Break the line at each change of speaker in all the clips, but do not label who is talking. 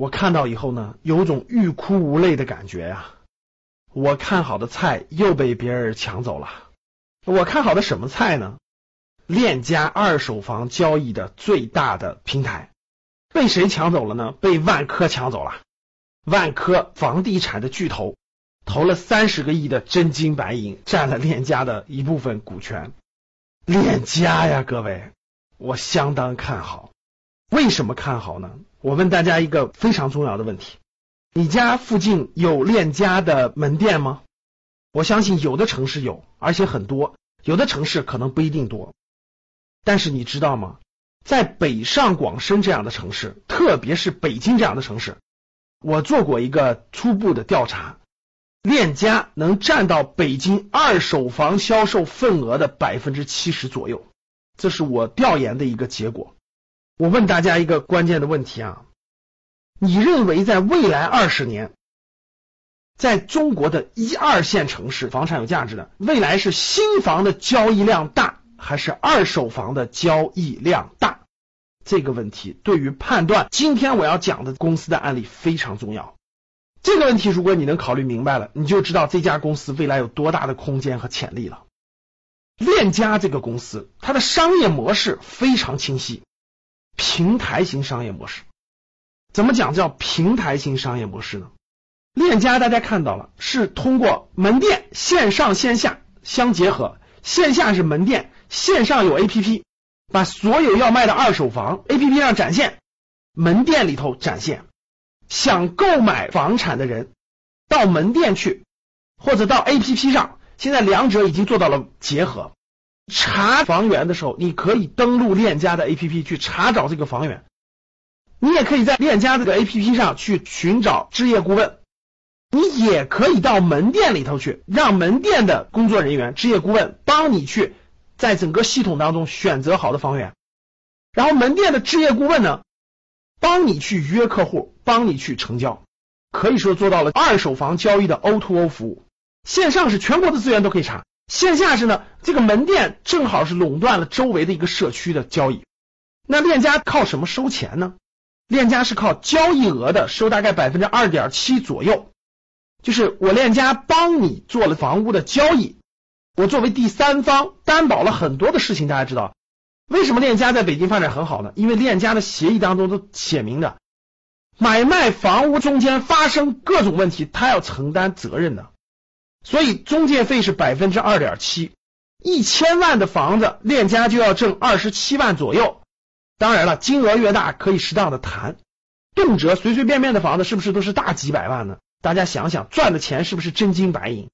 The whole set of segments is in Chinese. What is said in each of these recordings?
我看到以后呢，有种欲哭无泪的感觉呀。我看好的菜又被别人抢走了。我看好的什么菜呢？链家二手房交易的最大的平台被谁抢走了呢？被万科抢走了。万科房地产的巨头投了三十个亿的真金白银，占了链家的一部分股权。链家呀，各位，我相当看好。为什么看好呢？我问大家一个非常重要的问题：你家附近有链家的门店吗？我相信有的城市有，而且很多；有的城市可能不一定多。但是你知道吗？在北上广深这样的城市，特别是北京这样的城市，我做过一个初步的调查，链家能占到北京二手房销售份额的百分之七十左右，这是我调研的一个结果。我问大家一个关键的问题啊，你认为在未来二十年，在中国的一二线城市房产有价值的，未来是新房的交易量大，还是二手房的交易量大？这个问题对于判断今天我要讲的公司的案例非常重要。这个问题如果你能考虑明白了，你就知道这家公司未来有多大的空间和潜力了。链家这个公司，它的商业模式非常清晰。平台型商业模式，怎么讲叫平台型商业模式呢？链家大家看到了，是通过门店线上线下相结合，线下是门店，线上有 APP，把所有要卖的二手房 APP 上展现，门店里头展现。想购买房产的人到门店去，或者到 APP 上，现在两者已经做到了结合。查房源的时候，你可以登录链家的 APP 去查找这个房源。你也可以在链家这个 APP 上去寻找置业顾问。你也可以到门店里头去，让门店的工作人员、置业顾问帮你去在整个系统当中选择好的房源。然后门店的置业顾问呢，帮你去约客户，帮你去成交。可以说做到了二手房交易的 O2O 服务。线上是全国的资源都可以查。线下是呢，这个门店正好是垄断了周围的一个社区的交易。那链家靠什么收钱呢？链家是靠交易额的收，大概百分之二点七左右。就是我链家帮你做了房屋的交易，我作为第三方担保了很多的事情。大家知道为什么链家在北京发展很好呢？因为链家的协议当中都写明的，买卖房屋中间发生各种问题，他要承担责任的。所以中介费是百分之二点七，一千万的房子链家就要挣二十七万左右。当然了，金额越大可以适当的谈，动辄随随便便的房子是不是都是大几百万呢？大家想想，赚的钱是不是真金白银？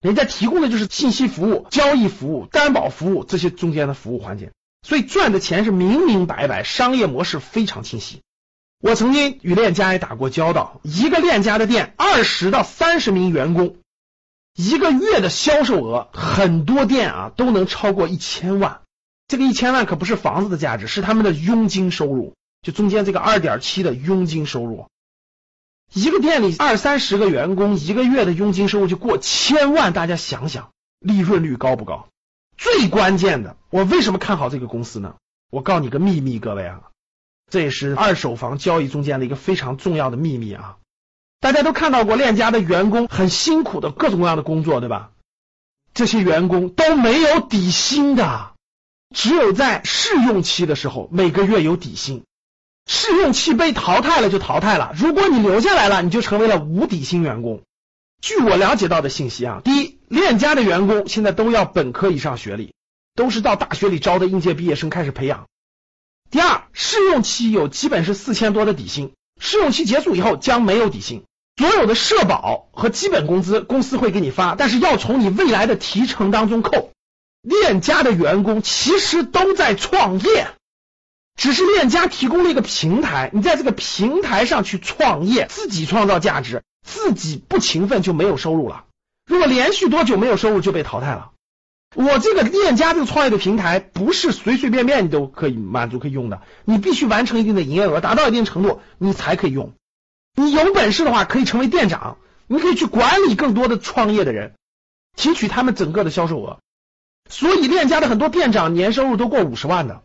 人家提供的就是信息服务、交易服务、担保服务这些中间的服务环节，所以赚的钱是明明白白，商业模式非常清晰。我曾经与链家也打过交道，一个链家的店，二十到三十名员工。一个月的销售额，很多店啊都能超过一千万。这个一千万可不是房子的价值，是他们的佣金收入，就中间这个二点七的佣金收入。一个店里二三十个员工，一个月的佣金收入就过千万，大家想想利润率高不高？最关键的，我为什么看好这个公司呢？我告诉你个秘密，各位啊，这也是二手房交易中间的一个非常重要的秘密啊。大家都看到过链家的员工很辛苦的各种各样的工作，对吧？这些员工都没有底薪的，只有在试用期的时候每个月有底薪。试用期被淘汰了就淘汰了，如果你留下来了，你就成为了无底薪员工。据我了解到的信息啊，第一，链家的员工现在都要本科以上学历，都是到大学里招的应届毕业生开始培养。第二，试用期有基本是四千多的底薪，试用期结束以后将没有底薪。所有的社保和基本工资公司会给你发，但是要从你未来的提成当中扣。链家的员工其实都在创业，只是链家提供了一个平台，你在这个平台上去创业，自己创造价值，自己不勤奋就没有收入了。如果连续多久没有收入就被淘汰了。我这个链家这个创业的平台不是随随便便你都可以满足可以用的，你必须完成一定的营业额，达到一定程度你才可以用。你有本事的话可以成为店长，你可以去管理更多的创业的人，提取他们整个的销售额。所以链家的很多店长年收入都过五十万的。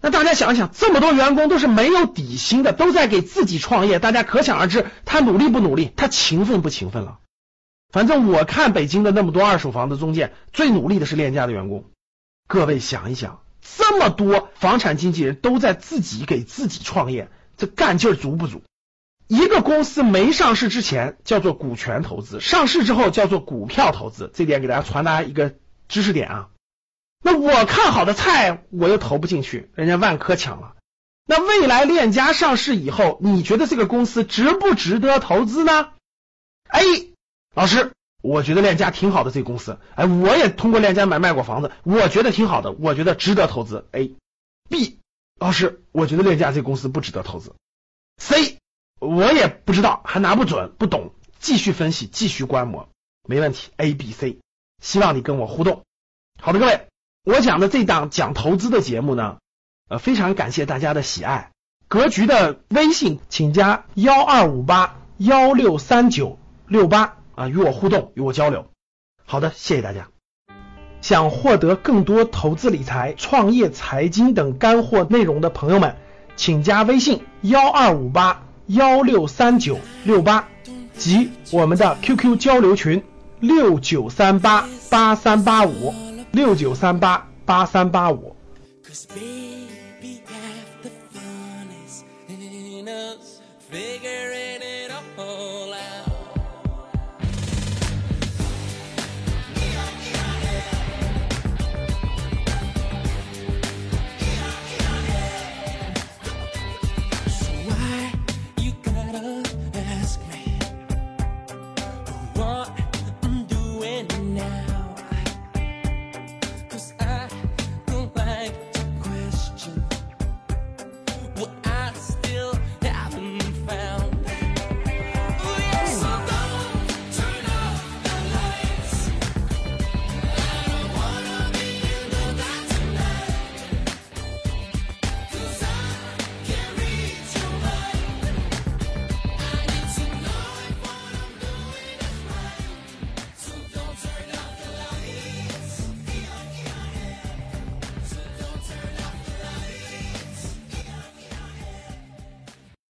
那大家想一想，这么多员工都是没有底薪的，都在给自己创业，大家可想而知他努力不努力，他勤奋不勤奋了。反正我看北京的那么多二手房的中介，最努力的是链家的员工。各位想一想，这么多房产经纪人都在自己给自己创业，这干劲足不足？一个公司没上市之前叫做股权投资，上市之后叫做股票投资。这点给大家传达一个知识点啊。那我看好的菜，我又投不进去，人家万科抢了。那未来链家上市以后，你觉得这个公司值不值得投资呢？A 老师，我觉得链家挺好的，这个公司，哎，我也通过链家买卖过房子，我觉得挺好的，我觉得值得投资。A、B，老师，我觉得链家这个公司不值得投资。C，我也不知道，还拿不准，不懂，继续分析，继续观摩，没问题。A、B、C，希望你跟我互动。好的，各位，我讲的这档讲投资的节目呢，呃，非常感谢大家的喜爱。格局的微信，请加幺二五八幺六三九六八。啊，与我互动，与我交流。好的，谢谢大家。想获得更多投资理财、创业财经等干货内容的朋友们，请加微信幺二五八幺六三九六八及我们的 QQ 交流群六九三八八三八五六九三八八三八五。
what